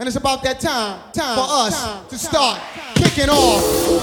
And it's about that time, time for us to start kicking off.